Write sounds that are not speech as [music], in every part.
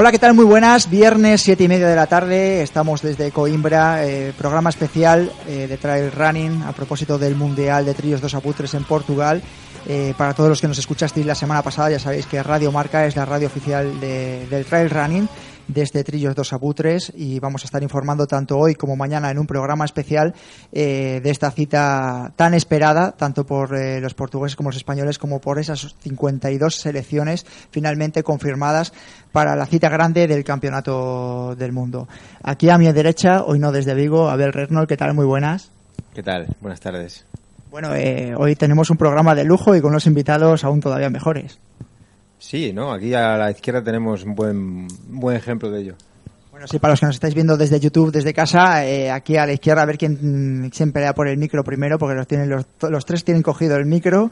Hola, ¿qué tal? Muy buenas. Viernes, siete y media de la tarde. Estamos desde Coimbra, eh, programa especial eh, de Trail Running a propósito del Mundial de Trillos dos Aputres en Portugal. Eh, para todos los que nos escuchasteis la semana pasada, ya sabéis que Radio Marca es la radio oficial de- del Trail Running desde Trillos dos Aputres y vamos a estar informando tanto hoy como mañana en un programa especial eh, de esta cita tan esperada, tanto por eh, los portugueses como los españoles, como por esas 52 selecciones finalmente confirmadas para la cita grande del Campeonato del Mundo. Aquí a mi derecha, hoy no desde Vigo, Abel Reznol, ¿qué tal? Muy buenas. ¿Qué tal? Buenas tardes. Bueno, eh, hoy tenemos un programa de lujo y con unos invitados aún todavía mejores. Sí, ¿no? Aquí a la izquierda tenemos un buen, buen ejemplo de ello. Bueno, sí, para los que nos estáis viendo desde YouTube, desde casa, eh, aquí a la izquierda a ver quién siempre pelea por el micro primero, porque los, tienen los, los tres tienen cogido el micro.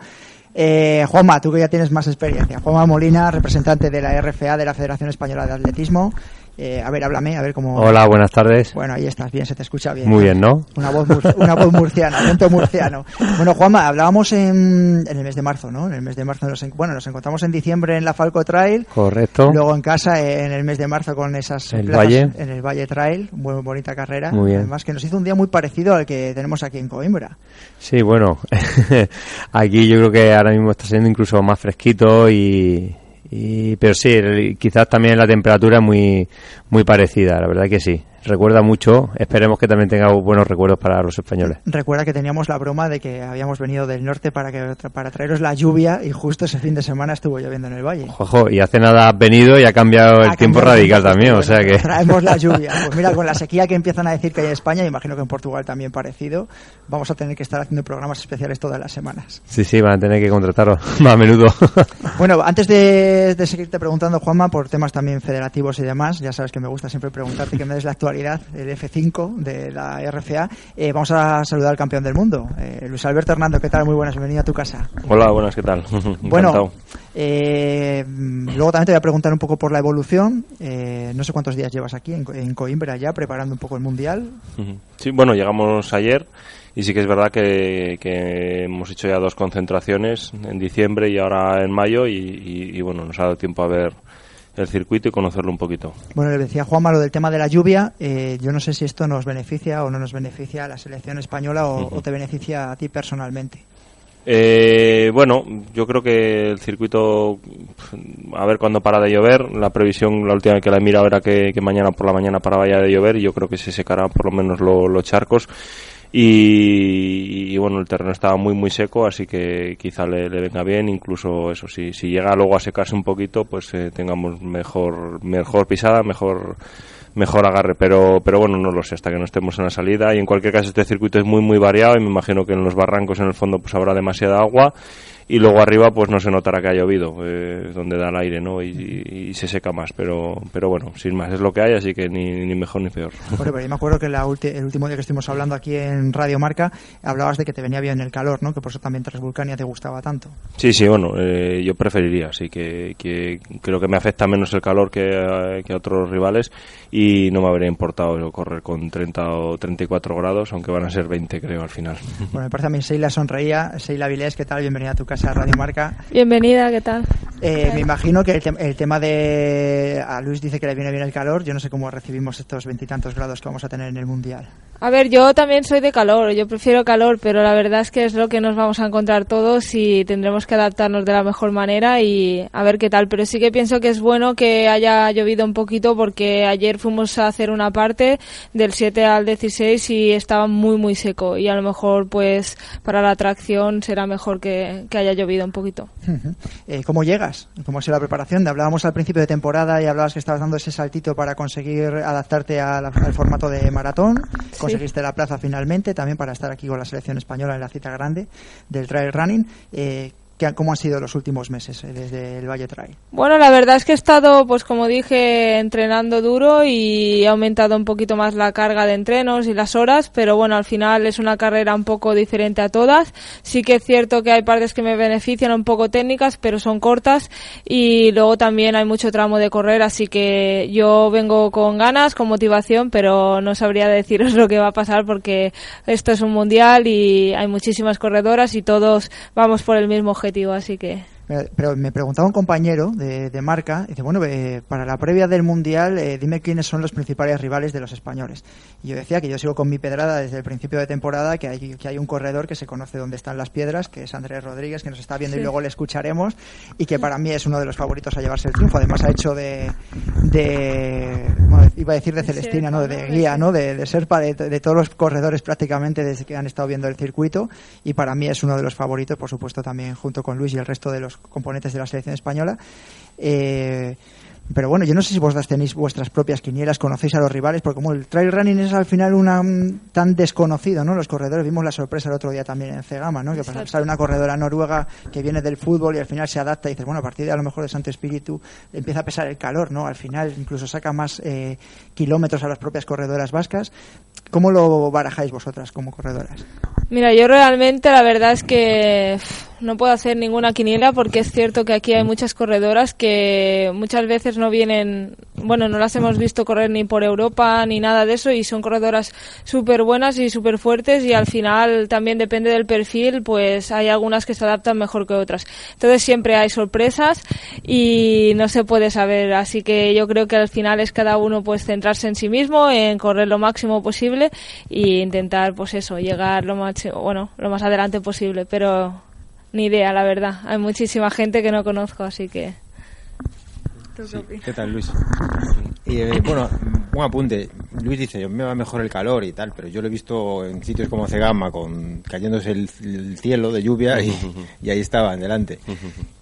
Eh, Juanma, tú que ya tienes más experiencia. Juanma Molina, representante de la RFA, de la Federación Española de Atletismo. Eh, a ver, háblame, a ver cómo... Hola, buenas tardes. Bueno, ahí estás, bien, se te escucha bien. Muy bien, ¿no? Una voz, una voz murciana, acento murciano. Bueno, Juanma, hablábamos en, en el mes de marzo, ¿no? En el mes de marzo, nos, en- bueno, nos encontramos en diciembre en la Falco Trail. Correcto. Luego en casa en el mes de marzo con esas El plazas Valle. en el Valle Trail, muy bonita carrera. Muy bien. Además que nos hizo un día muy parecido al que tenemos aquí en Coimbra. Sí, bueno, [laughs] aquí yo creo que ahora mismo está siendo incluso más fresquito y, y pero sí, quizás también la temperatura es muy muy parecida, la verdad que sí. Recuerda mucho, esperemos que también tenga buenos recuerdos para los españoles. Recuerda que teníamos la broma de que habíamos venido del norte para que para traeros la lluvia y justo ese fin de semana estuvo lloviendo en el Valle. Ojo, y hace nada has venido y ha cambiado el Ha tiempo cambiado radical mucho, también, o sea que Traemos la lluvia. [laughs] Pues mira, con la sequía que empiezan a decir que hay en España, imagino que en Portugal también parecido, vamos a tener que estar haciendo programas especiales todas las semanas. sí, sí, van a tener que contrataros [laughs] más a menudo. [laughs] Bueno, antes de, de seguirte preguntando, Juanma, por temas también federativos y demás, ya sabes que me gusta siempre preguntarte que me des la actualidad, el F5 de la RFA, eh, vamos a saludar al campeón del mundo, eh, Luis Alberto Hernando, ¿qué tal? Muy buenas, bienvenido a tu casa. Hola, buenas, ¿qué tal? [laughs] Bueno, eh, luego también te voy a preguntar un poco por la evolución. Eh, no sé cuántos días llevas aquí en, en Coimbra ya preparando un poco el mundial. Sí, bueno, llegamos ayer y sí que es verdad que, que hemos hecho ya dos concentraciones en diciembre y ahora en mayo y, y- y, bueno, nos ha dado tiempo a ver el circuito y conocerlo un poquito. Bueno, le decía Juanma lo del tema de la lluvia. eh, yo no sé si esto nos beneficia o no nos beneficia a la selección española o, o te beneficia a ti personalmente. Eh, bueno, yo creo que el circuito, a ver cuándo para de llover. La previsión, la última vez que la he mirado era que, que mañana por la mañana paraba ya de llover y yo creo que se secarán por lo menos lo- los charcos. Y, bueno, el terreno estaba muy muy seco, así que quizá le, le venga bien. Incluso eso, si, si llega luego a secarse un poquito, pues eh, tengamos mejor mejor pisada, mejor mejor agarre, pero pero bueno, no lo sé hasta que no estemos en la salida y en cualquier caso este circuito es muy muy variado y me imagino que en los barrancos en el fondo pues habrá demasiada agua y luego arriba pues no se notará que ha llovido, eh, donde da el aire, ¿no? Y, y- y se seca más, pero pero bueno, sin más es lo que hay, así que ni, ni mejor ni peor. Bueno, pero yo me acuerdo que la ulti- el último día que estuvimos hablando aquí en Radio Marca hablabas de que te venía bien el calor, ¿no? Que por eso también Transvulcania te gustaba tanto. Sí, sí, bueno, eh, yo preferiría, sí, que, que creo que me afecta menos el calor que, a- que a otros rivales y no me habría importado correr con 30 o 34 grados, aunque van a ser 20 creo al final. Bueno, me parece a mí Seila sonreía. Seila Vilés, ¿qué tal? Bienvenida a tu casa Radio Marca. Bienvenida, ¿qué tal? Eh, me imagino que el, el tema de... A Luis dice que le viene bien el calor. Yo no sé cómo recibimos estos veintitantos grados que vamos a tener en el Mundial. A ver, yo también soy de calor, yo prefiero calor, pero la verdad es que es lo que nos vamos a encontrar todos y tendremos que adaptarnos de la mejor manera y a ver qué tal. Pero sí que pienso que es bueno que haya llovido un poquito porque ayer fuimos a hacer una parte del 7 al 16 y estaba muy muy seco y a lo mejor pues para la atracción será mejor que, haya llovido un poquito. Eh, ¿Cómo llegas? ¿Cómo ha sido la preparación? Hablábamos al principio de temporada y hablabas que estabas dando ese saltito para conseguir adaptarte al formato de maratón. Conseguiste la plaza finalmente, también para estar aquí con la selección española en la cita grande del trail running. Eh, ¿qué- ¿Cómo han sido los últimos meses eh, desde el Valle Trail? Bueno, la verdad es que he estado, pues como dije, entrenando duro y he aumentado un poquito más la carga de entrenos y las horas, pero bueno, al final es una carrera un poco diferente a todas. Sí que es cierto que hay partes que me benefician un poco técnicas, pero son cortas y luego también hay mucho tramo de correr, así que yo vengo con ganas, con motivación, pero no sabría deciros [laughs] lo que va a pasar porque esto es un mundial y hay muchísimas corredoras y todos vamos por el mismo objetivo, así que Pero me preguntaba un compañero de, de marca, dice, bueno, eh, para la previa del Mundial, eh, dime quiénes son los principales rivales de los españoles. Y yo decía que yo sigo con mi pedrada desde el principio de temporada, que hay, que hay un corredor que se conoce dónde están las piedras, que es Andrés Rodríguez, que nos está viendo y luego le escucharemos, y que para mí es uno de los favoritos a llevarse el triunfo. Además ha hecho de, de bueno, iba a decir de Celestina, ¿no? De guía, ¿no? De, de serpa de, de todos los corredores prácticamente desde que han estado viendo el circuito, y para mí es uno de los favoritos, por supuesto también junto con Luis y el resto de los componentes de la selección española. Eh, pero bueno, yo no sé si vosotras tenéis vuestras propias quinielas, conocéis a los rivales, porque como el trail running es al final una mm, tan desconocido, ¿no? Los corredores, vimos la sorpresa el otro día también en Cegama, ¿no? Que Exacto. sale una corredora noruega que viene del fútbol y al final se adapta y dices, bueno, a partir de a lo mejor de Santo Espíritu empieza a pesar el calor, ¿no? Al final incluso saca más eh, kilómetros a las propias corredoras vascas. ¿Cómo lo barajáis vosotras como corredoras? Mira, yo realmente la verdad es que no puedo hacer ninguna quiniela porque es cierto que aquí hay muchas corredoras que muchas veces no vienen, bueno, no las hemos visto correr ni por Europa ni nada de eso y son corredoras súper buenas y súper fuertes y al final también depende del perfil, pues hay algunas que se adaptan mejor que otras. Entonces siempre hay sorpresas y no se puede saber, así que yo creo que al final es cada uno pues centrarse en sí mismo, en correr lo máximo posible e intentar pues eso, llegar lo máximo, bueno, lo más adelante posible, pero ni idea, la verdad. Hay muchísima gente que no conozco, así que ¿Qué tal, Luis? Y, eh, bueno, un apunte. Luis dice, me va mejor el calor y tal, pero yo lo he visto en sitios como Cegama, con cayéndose el, el cielo de lluvia y, [laughs] y ahí estaban delante.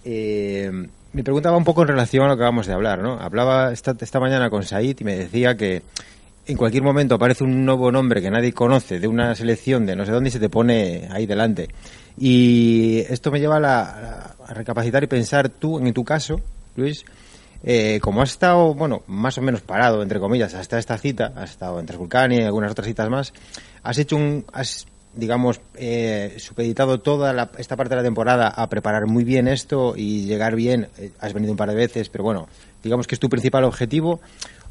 Eh, me preguntaba un poco en relación a lo que acabamos de hablar, ¿no? Hablaba esta, esta mañana con Said y me decía que en cualquier momento aparece un nuevo nombre que nadie conoce de una selección de no sé dónde y se te pone ahí delante. Y esto me lleva a, la- a recapacitar y pensar tú, en tu caso, Luis, eh, como has estado, bueno, más o menos parado, entre comillas, hasta esta cita, has estado en Transvulcania y algunas otras citas más, has hecho un, has, digamos, eh, supeditado toda la- esta parte de la temporada a preparar muy bien esto y llegar bien, eh, has venido un par de veces, pero bueno, digamos que es tu principal objetivo,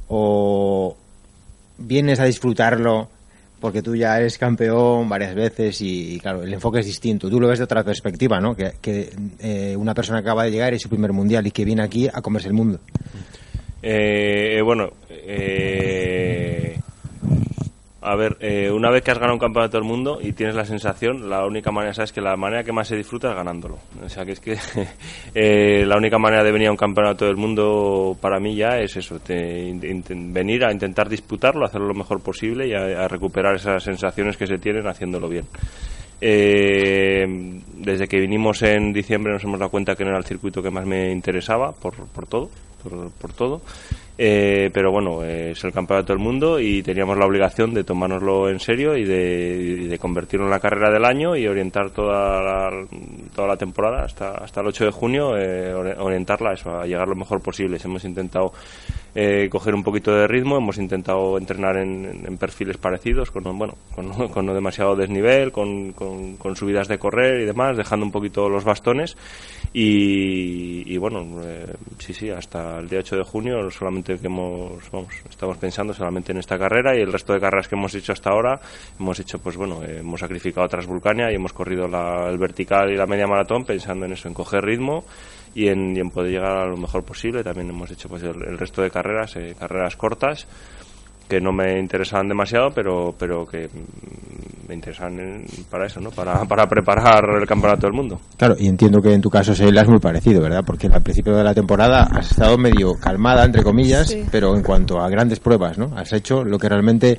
o vienes a disfrutarlo porque tú ya eres campeón varias veces y, y, claro, el enfoque es distinto. Tú lo ves de otra perspectiva, ¿no? Que, eh, una persona que acaba de llegar es su primer mundial y que viene aquí a comerse el mundo. Eh, bueno, eh, a ver, eh, una vez que has ganado un campeonato del mundo y tienes la sensación, la única manera, sabes que la manera que más se disfruta es ganándolo. O sea, que es que [laughs] eh, la única manera de venir a un campeonato del mundo para mí ya es eso, te- venir a intentar disputarlo, hacerlo lo mejor posible y a, recuperar esas sensaciones que se tienen haciéndolo bien. Eh, desde que vinimos en diciembre nos hemos dado cuenta que no era el circuito que más me interesaba por, por todo, por todo. Eh, pero bueno, es el campeonato del mundo y teníamos la obligación de tomárnoslo en serio y de, convertirlo en la carrera del año y orientar toda la, toda la temporada hasta, hasta el 8 de junio, eh, ori- orientarla a eso, a llegar lo mejor posible. Hemos intentado eh, coger un poquito de ritmo, hemos intentado entrenar en, perfiles parecidos, con, bueno, con, [laughs] con no demasiado desnivel, con, con- con subidas de correr y demás, dejando un poquito los bastones. Y, y bueno, eh, sí, sí, hasta el día 8 de junio solamente que hemos, vamos, estamos pensando solamente en esta carrera y el resto de carreras que hemos hecho hasta ahora, hemos hecho, pues bueno, eh, hemos sacrificado Transvulcania y hemos corrido la- el vertical y la media maratón pensando en eso, en coger ritmo y en, poder llegar a lo mejor posible. También hemos hecho pues el, el resto de carreras, eh, carreras cortas que no me interesaban demasiado, pero, pero que me interesan en- para eso, ¿no? Para, [laughs] para preparar el campeonato del mundo. Claro, y entiendo que en tu caso, Sheila, es muy parecido, ¿verdad? Porque al principio de la temporada has estado medio calmada, entre comillas, Sí. pero en cuanto a grandes pruebas, ¿no? Has hecho lo que realmente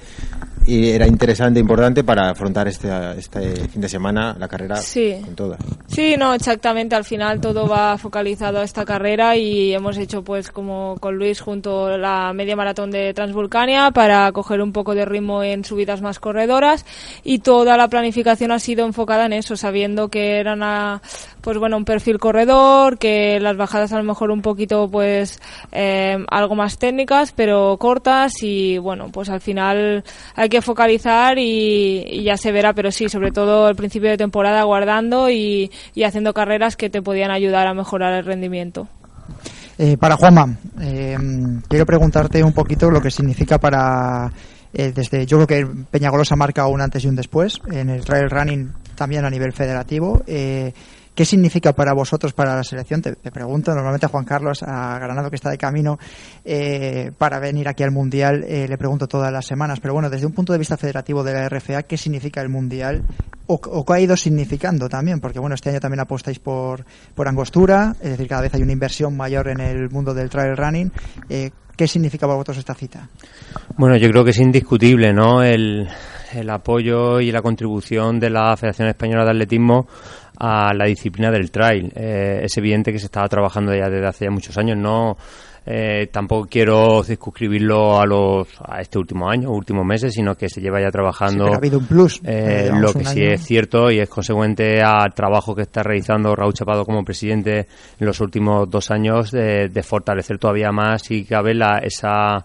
eh, era interesante importante para afrontar este, este fin de semana la carrera Sí. con todas. Sí, no, exactamente. Al final todo va focalizado a esta carrera y hemos hecho, pues, como con Luis, junto la media maratón de Transvulcania para coger un poco de ritmo en subidas más corredoras y toda la planificación ha sido enfocada en eso, sabiendo que eran a, pues bueno, un perfil corredor, que las bajadas a lo mejor un poquito, pues, eh, algo más técnicas, pero cortas y bueno, pues al final hay que focalizar y, ya se verá, pero sí, sobre todo al principio de temporada guardando y, y haciendo carreras que te podían ayudar a mejorar el rendimiento. Eh, para Juanma, eh, quiero preguntarte un poquito lo que significa para. eh, desde Yo creo que Peñagolosa marca un antes y un después en el trail running también a nivel federativo. Eh, ¿Qué significa para vosotros, para la selección? Te, pregunto, normalmente a Juan Carlos, a Granado que está de camino eh, para venir aquí al Mundial, eh, le pregunto todas las semanas. Pero bueno, desde un punto de vista federativo de la RFA, ¿qué significa el Mundial? O, o qué ha ido significando también, porque bueno, este año también apostáis por, por Angostura, es decir, cada vez hay una inversión mayor en el mundo del trail running. Eh, ¿Qué significa para vosotros esta cita? Bueno, yo creo que es indiscutible, ¿no? El, el apoyo y la contribución de la Federación Española de Atletismo a la disciplina del trail. Eh, es evidente que se estaba trabajando ya desde hace ya muchos años, no eh, tampoco quiero circunscribirlo a los a este último año, últimos meses, sino que se lleva ya Sí, trabajando pero ha habido un plus. eh, Eh, lo que sí año. es cierto y es consecuente al trabajo que está realizando Raúl Chapado como presidente en los últimos dos años de, de fortalecer todavía más si cabe la, esa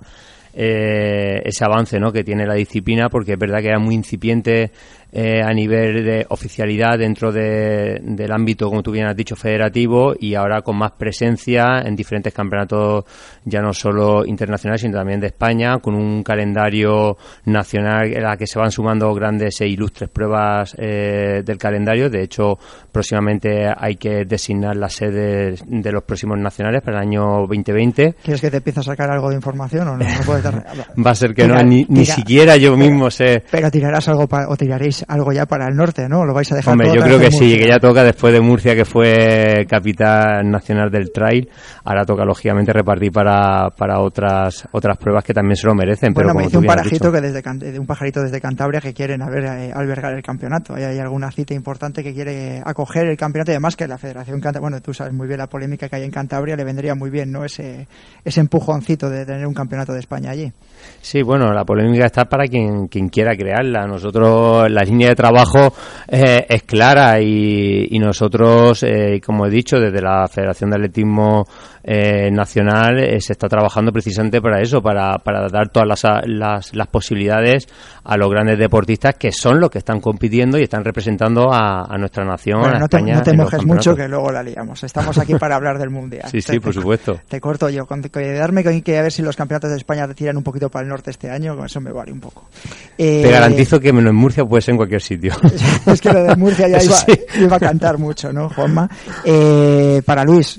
eh, ese avance ¿no? que tiene la disciplina porque es verdad que era muy incipiente eh, a nivel de oficialidad dentro de- del ámbito, como tú bien has dicho, federativo y ahora con más presencia en diferentes campeonatos, ya no solo internacionales, sino también de España, con un calendario nacional en la que se van sumando grandes e ilustres pruebas eh, del calendario. De hecho, próximamente hay que designar las sedes de los próximos nacionales para el año 2020. ¿Quieres que te empiece a sacar algo de información o no? No puedes dar- [laughs] Va a ser que Tira- no, ni, ni tira- siquiera yo mismo sé. Pero tirarás algo pa- o tiraréis algo ya para el norte, ¿no? Lo vais a dejar Hombre, todo yo creo que sí, que ya toca después de Murcia, que fue capitán nacional del trail. Ahora toca, lógicamente, repartir para, para otras otras pruebas que también se lo merecen. Bueno, pero me como dice tú un parajito que desde un pajarito desde Cantabria que quieren haber, eh, albergar el campeonato. Hay, hay alguna cita importante que quiere acoger el campeonato y además que la Federación Cantabria, bueno, tú sabes muy bien la polémica que hay en Cantabria, le vendría muy bien, ¿no? Ese, ese empujoncito de tener un campeonato de España allí. Sí, bueno, la polémica está para quien, quien quiera crearla. Nosotros, la línea de trabajo eh, es clara y, y nosotros, eh, como he dicho, desde la Federación de Atletismo eh, Nacional eh, se está trabajando precisamente para eso, para, para dar todas las, las, las posibilidades a los grandes deportistas que son los que están compitiendo y están representando a, a nuestra nación, Bueno, a no te, España. no te en los mojes mucho que luego la liamos. Estamos aquí para hablar del Mundial. [laughs] Sí, sí, Te- por te- supuesto. Te corto yo. Con que darme con que a ver si los campeonatos de España tiran un poquito para el norte este año, con eso me vale un poco. Te garantizo que menos en Murcia puede ser en cualquier sitio. [laughs] es que lo de Murcia ya [laughs] iba, sí. iba a cantar mucho, ¿no, Juanma? Eh, para Luis.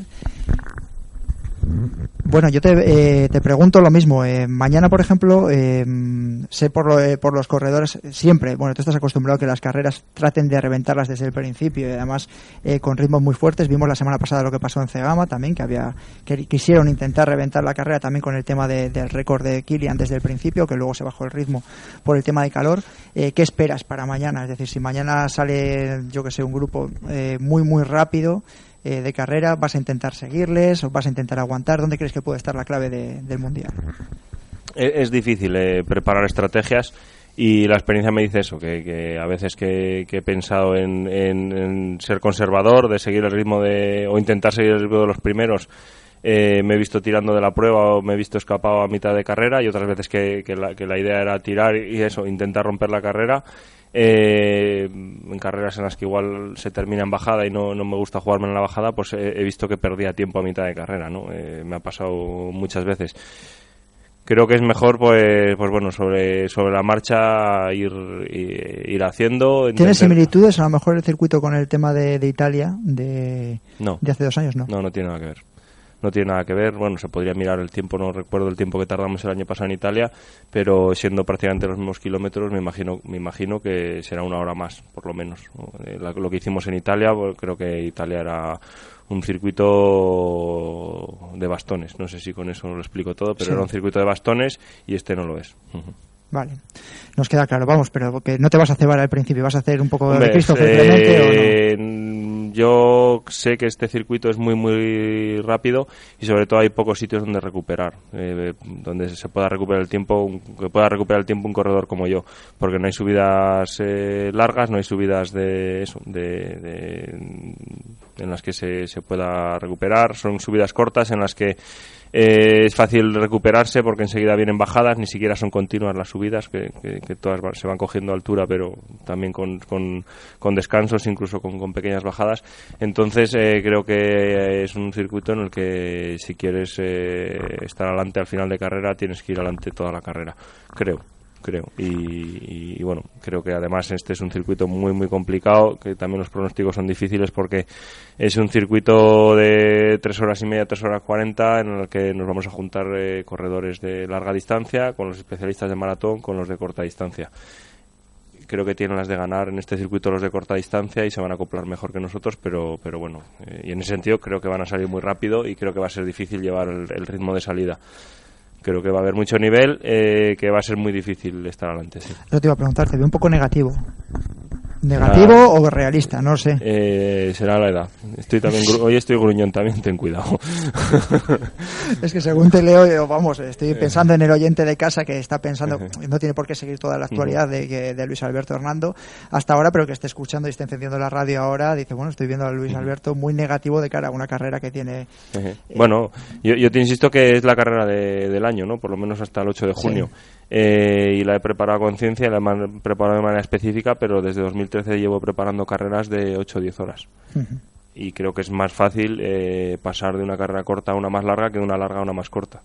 Bueno, yo te, eh, te pregunto lo mismo. Eh, mañana, por ejemplo, eh, sé por, lo- eh, por los corredores siempre, bueno, tú estás acostumbrado a que las carreras traten de reventarlas desde el principio y además eh, con ritmos muy fuertes. Vimos la semana pasada lo que pasó en Cegama también, que había que quisieron intentar reventar la carrera también con el tema de- del récord de Kilian desde el principio, que luego se bajó el ritmo por el tema de calor. Eh, ¿Qué esperas para mañana? Es decir, si mañana sale, yo que sé, un grupo muy, muy rápido eh, de carrera, ¿vas a intentar seguirles o vas a intentar aguantar? ¿Dónde crees que puede estar la clave de- del Mundial? Es, es difícil eh, preparar estrategias y la experiencia me dice eso, que, que a veces que, que he pensado en, en- en ser conservador, de seguir el ritmo de, o intentar seguir el ritmo de los primeros, eh, me he visto tirando de la prueba o me he visto escapado a mitad de carrera y otras veces que, que la, que la idea era tirar y eso, intentar romper la carrera. Eh, en carreras en las que igual se termina en bajada y no, no me gusta jugarme en la bajada, pues he, he visto que perdía tiempo a mitad de carrera, ¿no? Eh, me ha pasado muchas veces creo que es mejor pues pues bueno sobre sobre la marcha ir i- ir haciendo ¿Tiene intentar- similitudes a lo mejor el circuito con el tema de, de Italia de, no de hace dos años? No. no no tiene nada que ver no tiene nada que ver. Bueno, se podría mirar el tiempo, no recuerdo el tiempo que tardamos el año pasado en Italia, pero siendo prácticamente los mismos kilómetros, me imagino, me imagino que será una hora más, por lo menos. Eh, Lo que hicimos en Italia, creo que Italia era un circuito de bastones. No sé si con eso lo explico todo, pero Sí. era un circuito de bastones y este no lo es. Vale, nos queda claro, vamos, pero que no te vas a cebar al principio, vas a hacer un poco Hombre, de Christopher eh, Clemente o no. Yo sé que este circuito es muy muy rápido y sobre todo hay pocos sitios donde recuperar, eh, donde se pueda recuperar el tiempo, que pueda recuperar el tiempo un corredor como yo, porque no hay subidas eh, largas, no hay subidas de eso, de, de- en las que se, se pueda recuperar, son subidas cortas en las que eh, es fácil recuperarse porque enseguida vienen bajadas, ni siquiera son continuas las subidas, que, todas se van cogiendo altura, pero también con, con- con descansos, incluso con, con pequeñas bajadas. Entonces eh, creo que es un circuito en el que si quieres eh, estar adelante al final de carrera, tienes que ir adelante toda la carrera, creo creo. Y, bueno, creo que además este es un circuito muy, muy complicado, que también los pronósticos son difíciles porque es un circuito de tres horas y media, tres horas cuarenta, en el que nos vamos a juntar eh, corredores de larga distancia con los especialistas de maratón, con los de corta distancia. Creo que tienen las de ganar en este circuito los de corta distancia y se van a acoplar mejor que nosotros, pero, pero bueno, eh, y en ese sentido creo que van a salir muy rápido y creo que va a ser difícil llevar el- el ritmo de salida creo que va a haber mucho nivel, eh, que va a ser muy difícil estar adelante, sí. Yo te iba a preguntar, te veo un poco negativo. ¿Negativo Ah. o realista? No sé. Eh, será la edad. Estoy también gru- hoy estoy gruñón también, ten cuidado. [laughs] Es que según te leo, yo, vamos, estoy pensando en el oyente de casa que está pensando, no tiene por qué seguir toda la actualidad de, de Luis Alberto Hernando hasta ahora, pero que esté escuchando y esté encendiendo la radio ahora, dice, bueno, estoy viendo a Luis Alberto muy negativo de cara a una carrera que tiene... Ejé. bueno, yo, yo te insisto que es la carrera de- del año, ¿no? Por lo menos hasta el 8 de junio. Eh, y la he preparado a conciencia, la he preparado de manera específica, pero desde 2013 llevo preparando carreras de 8 o 10 horas. Y creo que es más fácil eh, pasar de una carrera corta a una más larga que de una larga a una más corta.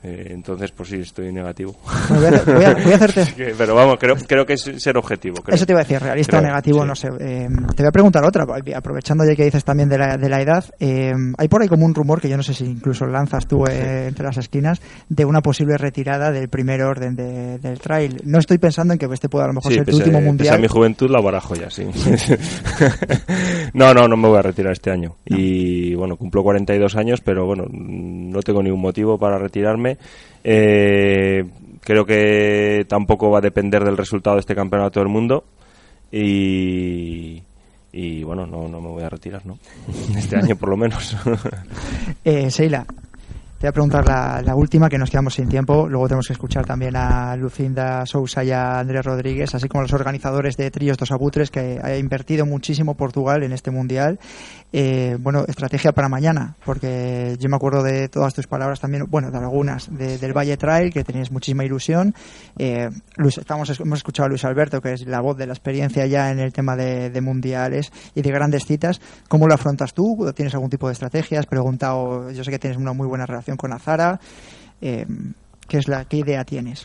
Eh, entonces, pues sí, estoy negativo. Voy a- voy a- voy a hacerte- [laughs] que- pero vamos, creo, creo que es ser objetivo. creo. Eso te iba a decir, realista o Creo, negativo, sí. no sé. Eh, te voy a preguntar otra, aprovechando ya que dices también de la, de la edad. eh, hay por ahí como un rumor, que yo no sé si incluso lanzas tú eh, entre las esquinas, de una posible retirada del primer orden de- del trail. No estoy pensando en que este pueda a lo mejor Sí, ser tu último pese a mundial. mi juventud la barajo ya, sí. [laughs] no, no, no me voy a retirar este año. Y bueno, cumplo 42 años, pero bueno, no tengo ningún motivo para retirarme. Eh, creo que tampoco va a depender del resultado de este campeonato del mundo. Y, y bueno, no, no me voy a retirar, ¿no? [laughs] Este año por lo menos. [laughs] Eh, Seila, te voy a preguntar la, última, que nos quedamos sin tiempo. Luego tenemos que escuchar también a Lucinda Sousa y a Andrés Rodríguez, así como a los organizadores de Trillos dos Abutres, que ha invertido muchísimo Portugal en este mundial. Eh, bueno, estrategia para mañana, porque yo me acuerdo de todas tus palabras también, bueno, de algunas, de- del Valle Trail, que tenías muchísima ilusión. Eh, Luis, estamos, hemos escuchado a Luis Alberto, que es la voz de la experiencia ya en el tema de, mundiales y de grandes citas. ¿Cómo lo afrontas tú? ¿Tienes algún tipo de estrategia? Has preguntado, yo sé que tienes una muy buena relación con Azara. Eh, ¿qué, es la, ¿Qué idea tienes?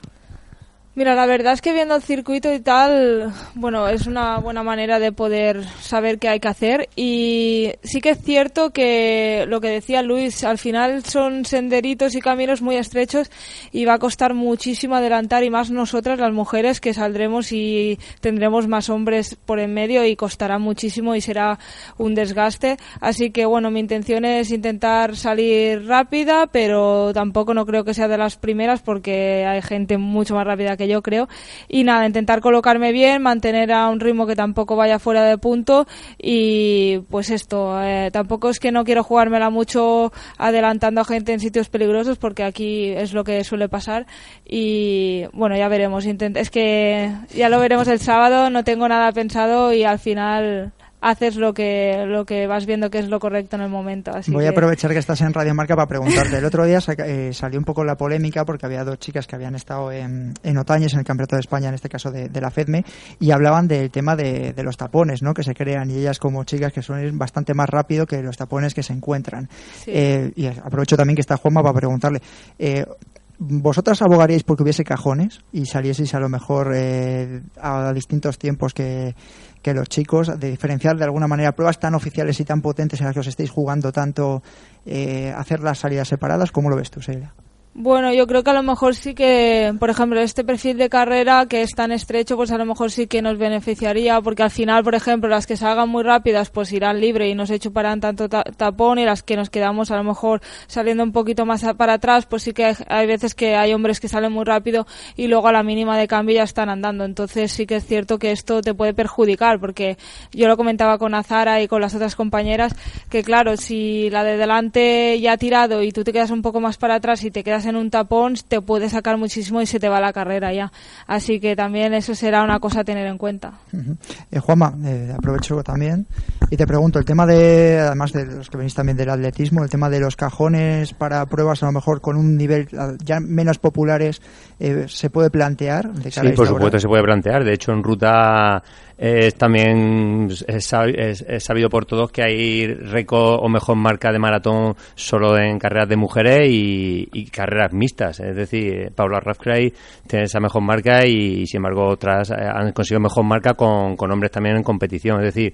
Mira, la verdad es que viendo el circuito y tal, bueno, es una buena manera de poder saber qué hay que hacer. Y sí que es cierto que lo que decía Luis, al final son senderitos y caminos muy estrechos y va a costar muchísimo adelantar y más nosotras las mujeres que saldremos y tendremos más hombres por en medio y costará muchísimo y será un desgaste. Así que bueno, mi intención es intentar salir rápida, pero tampoco no creo que sea de las primeras porque hay gente mucho más rápida que yo creo. Y nada, intentar colocarme bien, mantener a un ritmo que tampoco vaya fuera de punto y pues esto, eh, tampoco es que no quiero jugármela mucho adelantando a gente en sitios peligrosos porque aquí es lo que suele pasar y bueno, ya veremos. Intent- es que ya lo veremos el sábado, no tengo nada pensado y al final haces lo que lo que vas viendo que es lo correcto en el momento. Así Voy a aprovechar que estás en Radio Marca para preguntarte. El otro día eh, salió un poco la polémica porque había dos chicas que habían estado en, en Otañes, en el Campeonato de España, en este caso de, de la FEDME, y hablaban del tema de, de los tapones ¿no? que se crean y ellas como chicas que suelen ir bastante más rápido que los tapones que se encuentran. Sí. Eh, y aprovecho también que está Juanma para preguntarle. eh, ¿Vosotras abogaríais porque hubiese cajones y salieseis a lo mejor eh, a distintos tiempos que, que los chicos, de diferenciar de alguna manera pruebas tan oficiales y tan potentes en las que os estéis jugando tanto, eh, hacer las salidas separadas? ¿Cómo lo ves tú, Celia? Bueno, yo creo que a lo mejor sí que, por ejemplo, este perfil de carrera que es tan estrecho, pues a lo mejor sí que nos beneficiaría, porque al final, por ejemplo, las que salgan muy rápidas, pues irán libre y no se chuparán tanto ta- tapón, y las que nos quedamos a lo mejor saliendo un poquito más para atrás, pues sí que hay, hay veces que hay hombres que salen muy rápido y luego a la mínima de cambio ya están andando. Entonces sí que es cierto que esto te puede perjudicar, porque yo lo comentaba con Azara y con las otras compañeras, que claro, si la de delante ya ha tirado y tú te quedas un poco más para atrás y te quedas en un tapón, te puede sacar muchísimo y se te va la carrera ya. Así que también eso será una cosa a tener en cuenta. Eh, Juanma, eh, aprovecho también y te pregunto, el tema de, además de los que venís también del atletismo, el tema de los cajones para pruebas a lo mejor con un nivel ya menos populares, eh, ¿se puede plantear? De cara a Sí, por supuesto hora? se puede plantear. De hecho, en ruta también es, sab- es- sabido por todos que hay récord o mejor marca de maratón solo en carreras de mujeres y, y carreras mixtas. Es decir, Paula Rafcray tiene esa mejor marca y, sin embargo, otras eh, han conseguido mejor marca con, con hombres también en competición. Es decir,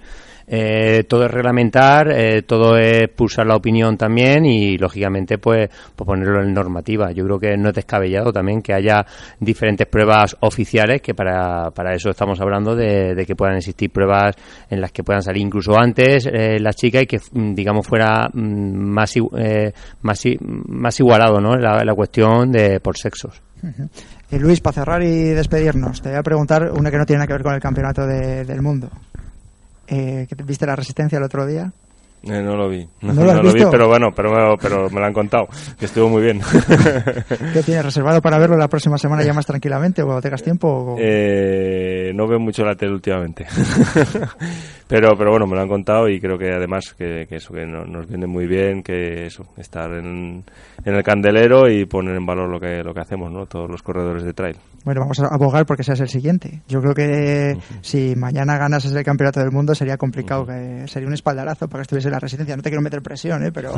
eh, todo es reglamentar, eh, todo es pulsar la opinión también y, lógicamente, pues, pues ponerlo en normativa. Yo creo que no es descabellado también que haya diferentes pruebas oficiales, que para, para eso estamos hablando de que puedan existir pruebas en las que puedan salir incluso antes eh, las chicas y que, mm, digamos, fuera mm, más, eh, más, más igualado ¿no? la, la cuestión de por sexos. Ujú. Eh, Luis, para cerrar y despedirnos, te voy a preguntar una que no tiene nada que ver con el campeonato de- del mundo. Eh, ¿que te- ¿Viste la resistencia el otro día? Eh, no lo vi. No, ¿No lo has no lo vi, visto? pero bueno, pero, pero me lo han contado, que estuvo muy bien. [laughs] ¿Qué tienes reservado para verlo la próxima semana ya más tranquilamente o tengas tiempo? o- Eh, no veo mucho la tele últimamente. [laughs] pero, pero bueno, me lo han contado y creo que además que, que eso, que no- nos viene muy bien, que eso, estar en, en el candelero y poner en valor lo que, lo que hacemos, ¿no? Todos los corredores de trail. Bueno, vamos a abogar porque seas el siguiente. Yo creo que si mañana ganas el campeonato del mundo sería complicado, que sería un espaldarazo para que estuviese en la resistencia. No te quiero meter presión, ¿eh? pero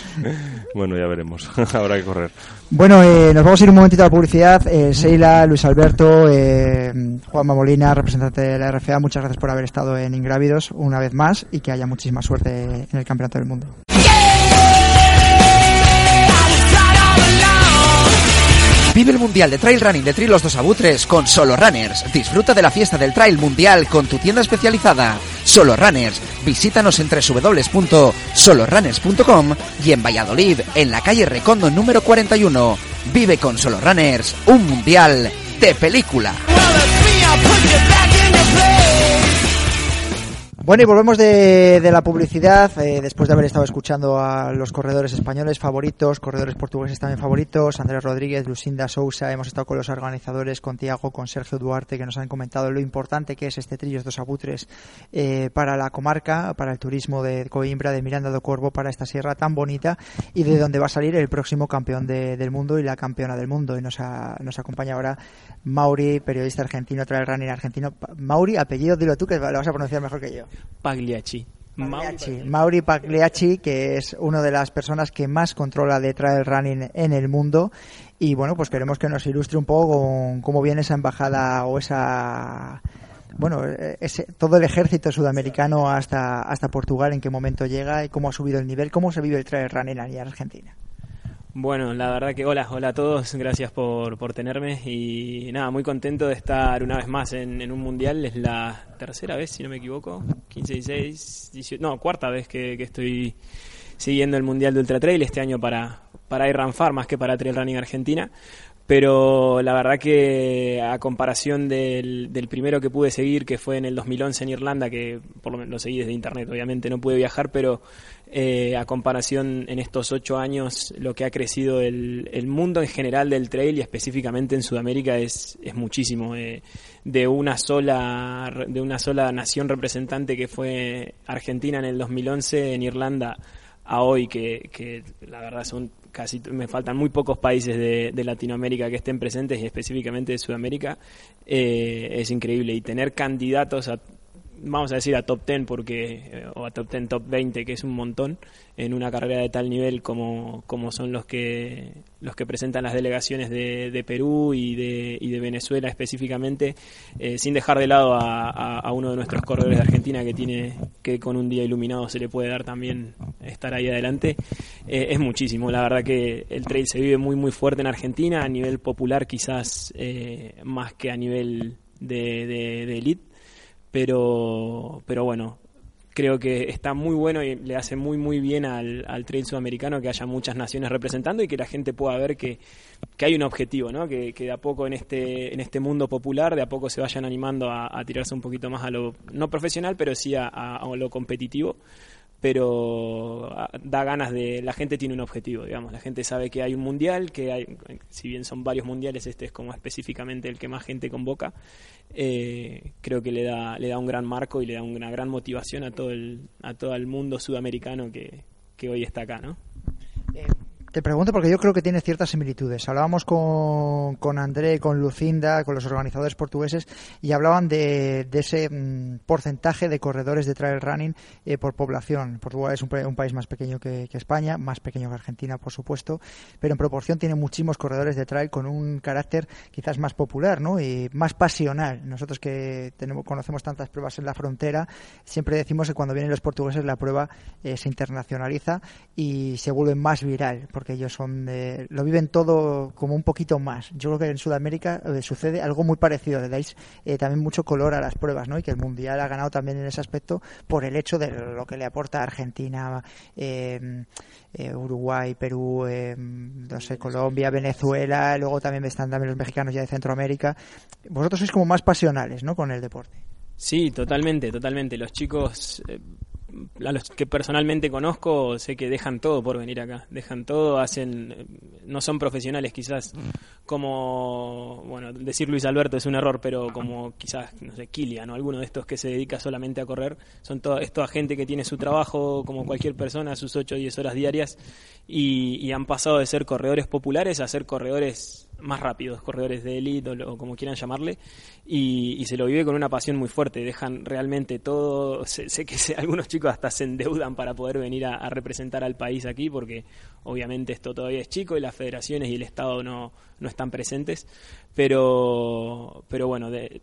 [laughs] bueno, ya veremos. [laughs] Habrá que correr. bueno, eh, nos vamos a ir un momentito a la publicidad. Eh, Seila, Luis Alberto, eh, Juanma Molina, representante de la RFA, muchas gracias por haber estado en Ingrávidos una vez más y que haya muchísima suerte en el campeonato del mundo. Vive el Mundial de Trail Running de Trilos Dos Abutres con Solo Runners. Disfruta de la fiesta del Trail Mundial con tu tienda especializada. Solo Runners. Visítanos en www.solorunners.com y en Valladolid, en la calle Recondo número 41. Vive con Solo Runners un Mundial de película. Bueno, y volvemos de, la publicidad, eh, después de haber estado escuchando a los corredores españoles favoritos, corredores portugueses también favoritos, Andrés Rodríguez, Lucinda Sousa, hemos estado con los organizadores, con Tiago, con Sergio Duarte, que nos han comentado lo importante que es este Trillos dos Abutres eh, para la comarca, para el turismo de Coimbra, de Miranda do Corvo, para esta sierra tan bonita y de donde va a salir el próximo campeón de- del mundo y la campeona del mundo. Y nos, ha- nos acompaña ahora Mauri, periodista argentino, trail running argentino. Mauri, apellido, dilo tú que lo vas a pronunciar mejor que yo. Pagliacci. Pagliacci. Mauri Pagliacci, que es una de las personas que más controla de trail running en el mundo. Y bueno, pues queremos que nos ilustre un poco con cómo viene esa embajada o esa. Bueno, ese, todo el ejército sudamericano hasta, hasta Portugal, en qué momento llega y cómo ha subido el nivel, cómo se vive el trail running allí en Argentina. Bueno, la verdad que hola, hola a todos, gracias por, por tenerme y nada, muy contento de estar una vez más en, en un mundial, es la tercera vez, si no me equivoco, 15, 16, 18, no, cuarta vez que, que estoy siguiendo el mundial de Ultra Trail este año para, para Iron Far más que para Trail Running Argentina. Pero la verdad que a comparación del, del primero que pude seguir, que fue en el 2011 en Irlanda, que por lo menos lo seguí desde internet, obviamente no pude viajar, pero eh, a comparación en estos ocho años, lo que ha crecido el, el mundo en general del trail y específicamente en Sudamérica es, es muchísimo. eh, de una sola de una sola nación representante que fue Argentina en el 2011 en Irlanda a hoy que, que la verdad son casi me faltan muy pocos países de, Latinoamérica que estén presentes y específicamente de Sudamérica eh, es increíble y tener candidatos a vamos a decir a top 10 porque eh, o a top 10 top 20 que es un montón en una carrera de tal nivel como, como son los que los que presentan las delegaciones de, de Perú y de, y de Venezuela específicamente eh, sin dejar de lado a, a- uno de nuestros corredores de Argentina que tiene que con un día iluminado se le puede dar también estar ahí adelante Eh, es muchísimo. La verdad que el trail se vive muy muy fuerte en Argentina a nivel popular quizás eh, más que a nivel de, de elite pero pero bueno creo que está muy bueno y le hace muy muy bien al, al trail sudamericano que haya muchas naciones representando y que la gente pueda ver que, que hay un objetivo, ¿no? Que, que de a poco en este en este mundo popular de a poco se vayan animando a, tirarse un poquito más a lo no profesional, pero sí a lo competitivo. Pero ah, da ganas de. La gente tiene un objetivo, digamos. La gente sabe que hay un mundial, que hay. Si bien son varios mundiales, este es como específicamente el que más gente convoca. eh, creo que le da, le da un gran marco y le da una gran motivación a todo el, a todo el mundo sudamericano que, que hoy está acá, ¿no? Te pregunto porque yo creo que tiene ciertas similitudes. Hablábamos con, con André, con Lucinda, con los organizadores portugueses y hablaban de, ese mm, porcentaje de corredores de trail running eh, por población. Portugal es un, pa- un país más pequeño que, España, más pequeño que Argentina, por supuesto, pero en proporción tiene muchísimos corredores de trail con un carácter quizás más popular ¿no? y más pasional. Nosotros que tenemos, conocemos tantas pruebas en la frontera, siempre decimos que cuando vienen los portugueses la prueba eh, se internacionaliza y se vuelve más viral, ellos son de- lo viven todo como un poquito más. Yo creo que en Sudamérica eh, sucede algo muy parecido, le dais eh, también mucho color a las pruebas, ¿no? Y que el Mundial ha ganado también en ese aspecto por el hecho de lo que le aporta Argentina, eh, Uruguay, Perú, no sé, Colombia, Venezuela, luego también están también los mexicanos ya de Centroamérica. Vosotros sois como más pasionales, ¿no? Con el deporte. Sí, totalmente, totalmente. Los chicos, a los que personalmente conozco, sé que dejan todo por venir acá. Dejan todo, hacen, no son profesionales quizás como, bueno, decir Luis Alberto es un error, pero como quizás, no sé, Kilian o alguno de estos que se dedica solamente a correr, son todo, es toda gente que tiene su trabajo como cualquier persona, sus 8 o 10 horas diarias, y, y han pasado de ser corredores populares a ser corredores más rápidos, corredores de élite o, como quieran llamarle, y, se lo vive con una pasión muy fuerte, dejan realmente todo, sé, sé que se- [laughs] algunos chicos hasta se endeudan para poder venir a, a representar al país aquí, porque obviamente esto todavía es chico y las federaciones y el Estado no, no están presentes, pero, pero bueno, de-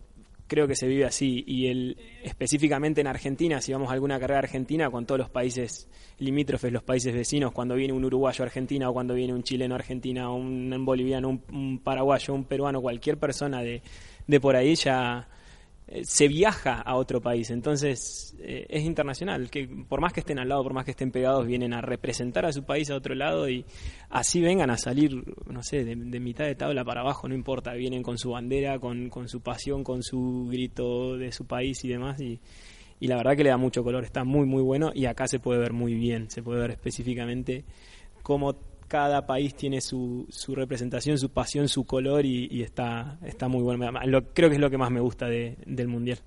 creo que se vive así. Y el específicamente en Argentina si vamos a alguna carrera argentina con todos los países limítrofes los países vecinos cuando viene un uruguayo a Argentina o cuando viene un chileno a Argentina o un boliviano un, un paraguayo un peruano cualquier persona de, de por ahí ya se viaja a otro país. Entonces eh, es internacional que por más que estén al lado por más que estén pegados vienen a representar a su país a otro lado y así vengan a salir no sé de, mitad de tabla para abajo no importa vienen con su bandera con, con su pasión con su grito de su país y demás y la verdad que le da mucho color está muy muy bueno y acá se puede ver muy bien se puede ver específicamente cómo cada país tiene su, su representación, su pasión, su color y, y está, está muy bueno. Lo- creo que es lo que más me gusta de- del Mundial.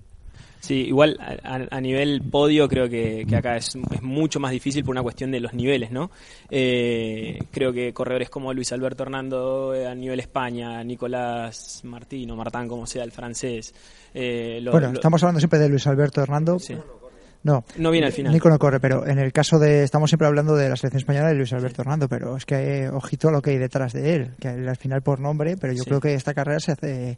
Sí, igual a, nivel podio creo que, que acá es, es mucho más difícil por una cuestión de los niveles, ¿no? Eh, creo que corredores como Luis Alberto Hernando eh, a nivel España, Nicolás Martín o Martán, como sea el francés. eh, lo- bueno, lo- estamos hablando siempre de Luis Alberto Hernando. Sí. No, No viene al final. Nico no corre, pero en el caso de. Estamos siempre hablando de la selección española de Luis Alberto Hernando, pero es que eh, ojito a lo que hay detrás de él, que al final por nombre, pero yo Sí. creo que esta carrera se hace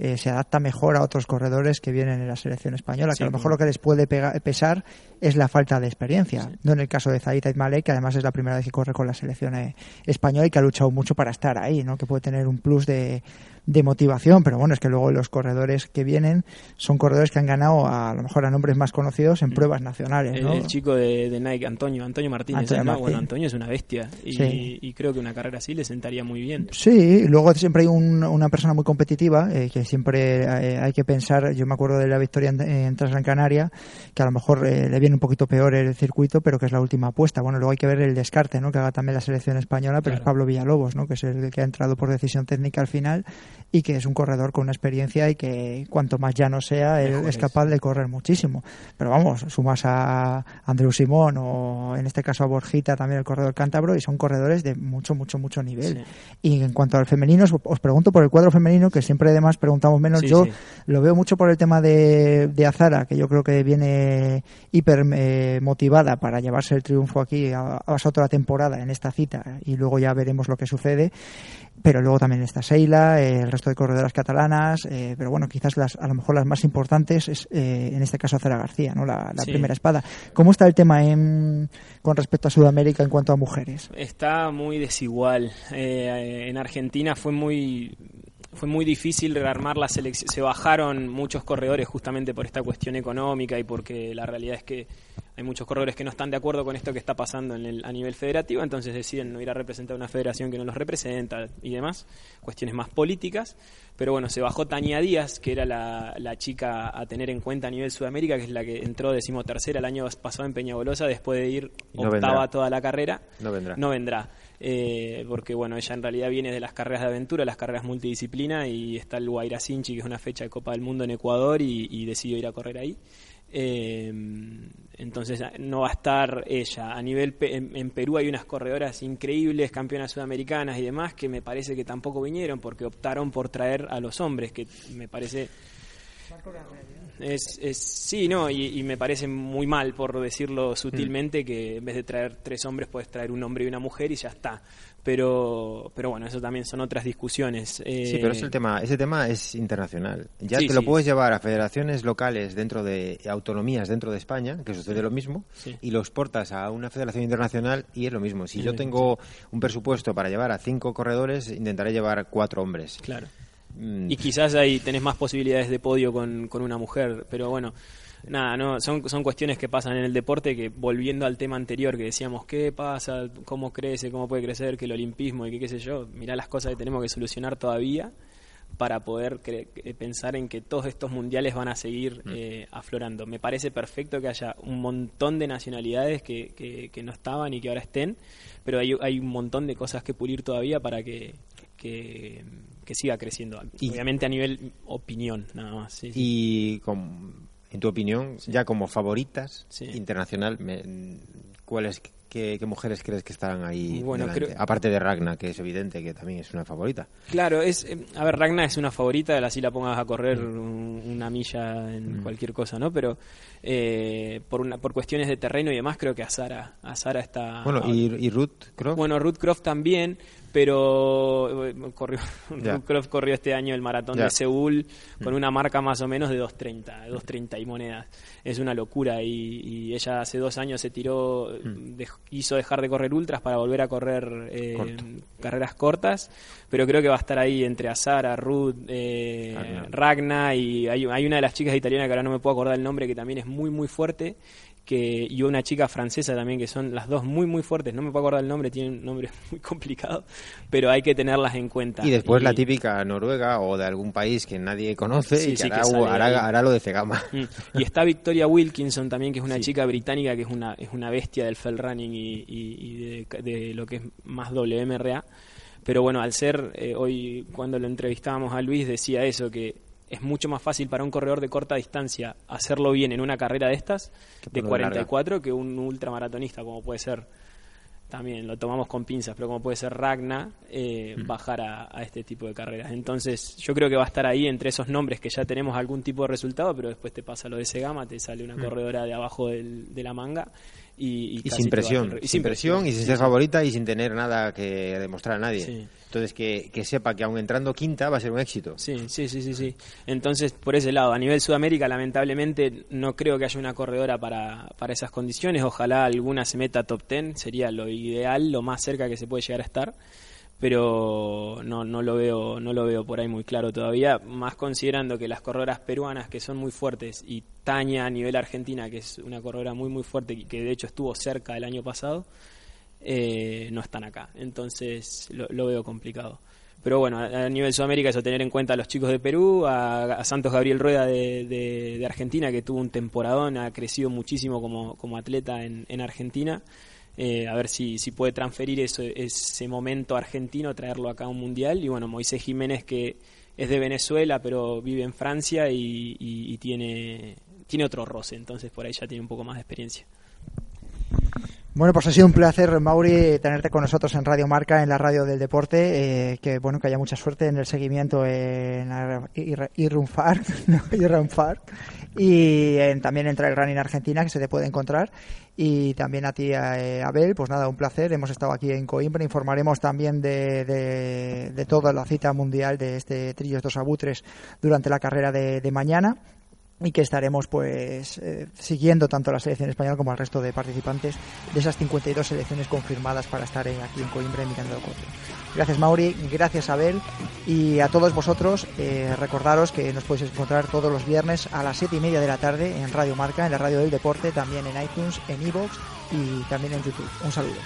eh, se adapta mejor a otros corredores que vienen en la selección española, Sí, que a lo mejor lo que les puede pega- pesar es la falta de experiencia. No en el caso de Zaid Malek, que además es la primera vez que corre con la selección eh, española y que ha luchado mucho para estar ahí, ¿no? Que puede tener un plus de, de motivación, pero bueno, es que luego los corredores que vienen son corredores que han ganado a, a lo mejor a nombres más conocidos en pruebas nacionales, El, ¿no? el chico de, de Nike, Antonio, Antonio Martínez, Antonio. Martín. Bueno, Antonio es una bestia y, Sí. y creo que una carrera así le sentaría muy bien. Sí, luego siempre hay un- una persona muy competitiva eh, que siempre eh, hay que pensar. Yo me acuerdo de la victoria en, en Transgran Canaria, que a lo mejor eh, le viene un poquito peor el circuito, pero que es la última apuesta. Bueno, luego hay que ver el descarte, ¿no? Que haga también la selección española, pero es Pablo Villalobos, ¿no? Que es el que ha entrado por decisión técnica al final y que es un corredor con una experiencia y que cuanto más llano sea, él Mejor es. capaz de correr muchísimo. Pero vamos, sumas a Andreu Simón o en este caso a Borjita, también el corredor cántabro, y son corredores de mucho, mucho, mucho nivel. Y en cuanto al femenino, os, os pregunto por el cuadro femenino, que siempre además preguntamos menos. Sí, yo sí. lo veo mucho por el tema de, de Azara, que yo creo que viene hiper eh, motivada para llevarse el triunfo aquí a, a la temporada en esta cita y luego ya veremos lo que sucede. Pero luego también está Seila, eh, el resto de corredoras catalanas, eh, pero bueno, quizás las, a lo mejor las más importantes es eh, en este caso Azara García, ¿no? la, la Sí. primera espada. ¿Cómo está el tema en, con respecto a Sudamérica en cuanto a mujeres? Está muy desigual. Eh, en Argentina fue muy fue muy difícil rearmar la selección. Se bajaron muchos corredores justamente por esta cuestión económica y porque la realidad es que hay muchos corredores que no están de acuerdo con esto que está pasando en el- a nivel federativo, entonces deciden no ir a representar una federación que no los representa y demás, cuestiones más políticas. Pero bueno, se bajó Tania Díaz, que era la, la chica a tener en cuenta a nivel Sudamérica, que es la que entró decimotercera el año pasado en Peñagolosa después de ir no octava toda la carrera. No vendrá. No vendrá. Eh, porque bueno, ella en realidad viene de las carreras de aventura, las carreras multidisciplina y está el Guaira Sinchi, que es una fecha de Copa del Mundo en Ecuador y, decidió ir a correr ahí. Eh, entonces no va a estar ella. A nivel en, en Perú hay unas corredoras increíbles, campeonas sudamericanas y demás, que me parece que tampoco vinieron porque optaron por traer a los hombres, que me parece es, es sí, no, y, y me parece muy mal, por decirlo sutilmente, que en vez de traer tres hombres puedes traer un hombre y una mujer y ya está. Pero, pero bueno, eso también son otras discusiones. Eh, Sí, pero es el tema, ese tema es internacional. Ya Sí, te lo sí. puedes llevar a federaciones locales dentro de autonomías dentro de España, que sucede lo mismo, Sí. y lo exportas a una federación internacional y es lo mismo. Si yo tengo un presupuesto para llevar a cinco corredores, intentaré llevar cuatro hombres. Claro. Mm, Y quizás ahí tenés más posibilidades de podio con, con una mujer, pero bueno, nada, no, son, son cuestiones que pasan en el deporte que volviendo al tema anterior que decíamos, ¿qué pasa? ¿Cómo crece? ¿Cómo puede crecer? Que el olimpismo y que qué sé yo, mirá las cosas que tenemos que solucionar todavía para poder cre- eh, pensar en que todos estos mundiales van a seguir eh, aflorando. Me parece perfecto que haya un montón de nacionalidades que, que, que no estaban y que ahora estén, pero hay, hay un montón de cosas que pulir todavía para que, que, que siga creciendo. Y- Obviamente a nivel opinión, nada más. sí, sí. Y con- en tu opinión, ya como favoritas internacional, ¿cuáles, qué, qué mujeres crees que estarán ahí? Bueno, delante? creo- Aparte de Ragna, que es evidente que también es una favorita. Claro, es, eh, a ver, Ragna es una favorita, así la pongas a correr un- una milla en cualquier cosa, ¿no? Pero eh, por una, por cuestiones de terreno y demás, creo que Azara, Azara está... Bueno, y, y Ruth Croft. Bueno, Ruth Croft también, pero eh, corrió, [laughs] Croft corrió este año el maratón de Seúl con una marca más o menos de 2.30, de 2.30 y monedas. Es una locura y, y ella hace dos años se tiró, dej- hizo dejar de correr ultras para volver a correr eh, carreras cortas, pero creo que va a estar ahí entre Azara, Ruth, eh, Ragna. Ragna y hay, hay una de las chicas italianas que ahora no me puedo acordar el nombre que también es muy muy fuerte que y una chica francesa también que son las dos muy muy fuertes no me puedo acordar el nombre tienen un nombre [laughs] muy complicado pero hay que tenerlas en cuenta Y después la típica noruega o de algún país que nadie conoce Sí, y que, sí, que hará, de hará- hará lo de Cegama. [laughs] Mm. Y está Victoria Wilkinson también, que es una Sí. chica británica que es una, es una bestia del fell running y, y- y de, de lo que es más WMRA. Pero bueno, al ser, eh, hoy cuando lo entrevistábamos a Luis decía eso, que es mucho más fácil para un corredor de corta distancia hacerlo bien en una carrera de estas, de por lo de larga. 44, que un ultramaratonista como puede ser también lo tomamos con pinzas, pero como puede ser Ragna, eh, Mm. bajar a, a este tipo de carreras. Entonces, yo creo que va a estar ahí entre esos nombres que ya tenemos algún tipo de resultado, pero después te pasa lo de Segama, te sale una Mm. corredora de abajo del- de la manga y, Y sin presión, re- sin presión y sin ser sí. favorita y sin tener nada que demostrar a nadie. Sí. Entonces que, que sepa que aun entrando quinta va a ser un éxito. Sí, sí, sí, sí, sí. Entonces, por ese lado, a nivel Sudamérica, lamentablemente, no creo que haya una corredora para, para esas condiciones. Ojalá alguna se meta top 10, sería lo ideal, lo más cerca que se puede llegar a estar. Pero no, no lo veo, no lo veo por ahí muy claro todavía, más considerando que las corredoras peruanas que son muy fuertes y Tania a nivel Argentina, que es una corredora muy muy fuerte y que de hecho estuvo cerca el año pasado, eh, no están acá. Entonces lo, veo complicado. Pero bueno, a, nivel Sudamérica eso, tener en cuenta a los chicos de Perú, a, Santos Gabriel Rueda de, de- de Argentina, que tuvo un temporadón, ha crecido muchísimo como, como atleta en, en Argentina. Eh, a ver si, si puede transferir eso, ese momento argentino, traerlo acá a un mundial. Y bueno, Moisés Jiménez, que es de Venezuela, pero vive en Francia y, y- y tiene, tiene otro roce, entonces por ahí ya tiene un poco más de experiencia. Bueno, pues ha sido un placer, Mauri, tenerte con nosotros en Radio Marca, en la radio del deporte. eh, que bueno, que haya mucha suerte en el seguimiento en Ar- Ir- Irrunfar, no, Irrunfar, y en- también en Trail Running Argentina, que se te puede encontrar. Y también a ti, eh, Abel, pues nada, un placer. Hemos estado aquí en Coimbra. Informaremos también de, de, toda la cita mundial de este Trillos dos Abutres durante la carrera de, de mañana y que estaremos pues eh, siguiendo tanto la selección española como al resto de participantes de esas 52 selecciones confirmadas para estar eh, aquí en Coimbra mirando el corte. Gracias Mauri, gracias Abel y a todos vosotros eh, recordaros que nos podéis encontrar todos los viernes a las 7 y media de la tarde en Radio Marca, en la radio del deporte, también en iTunes, en iVoox y también en YouTube. Un saludo.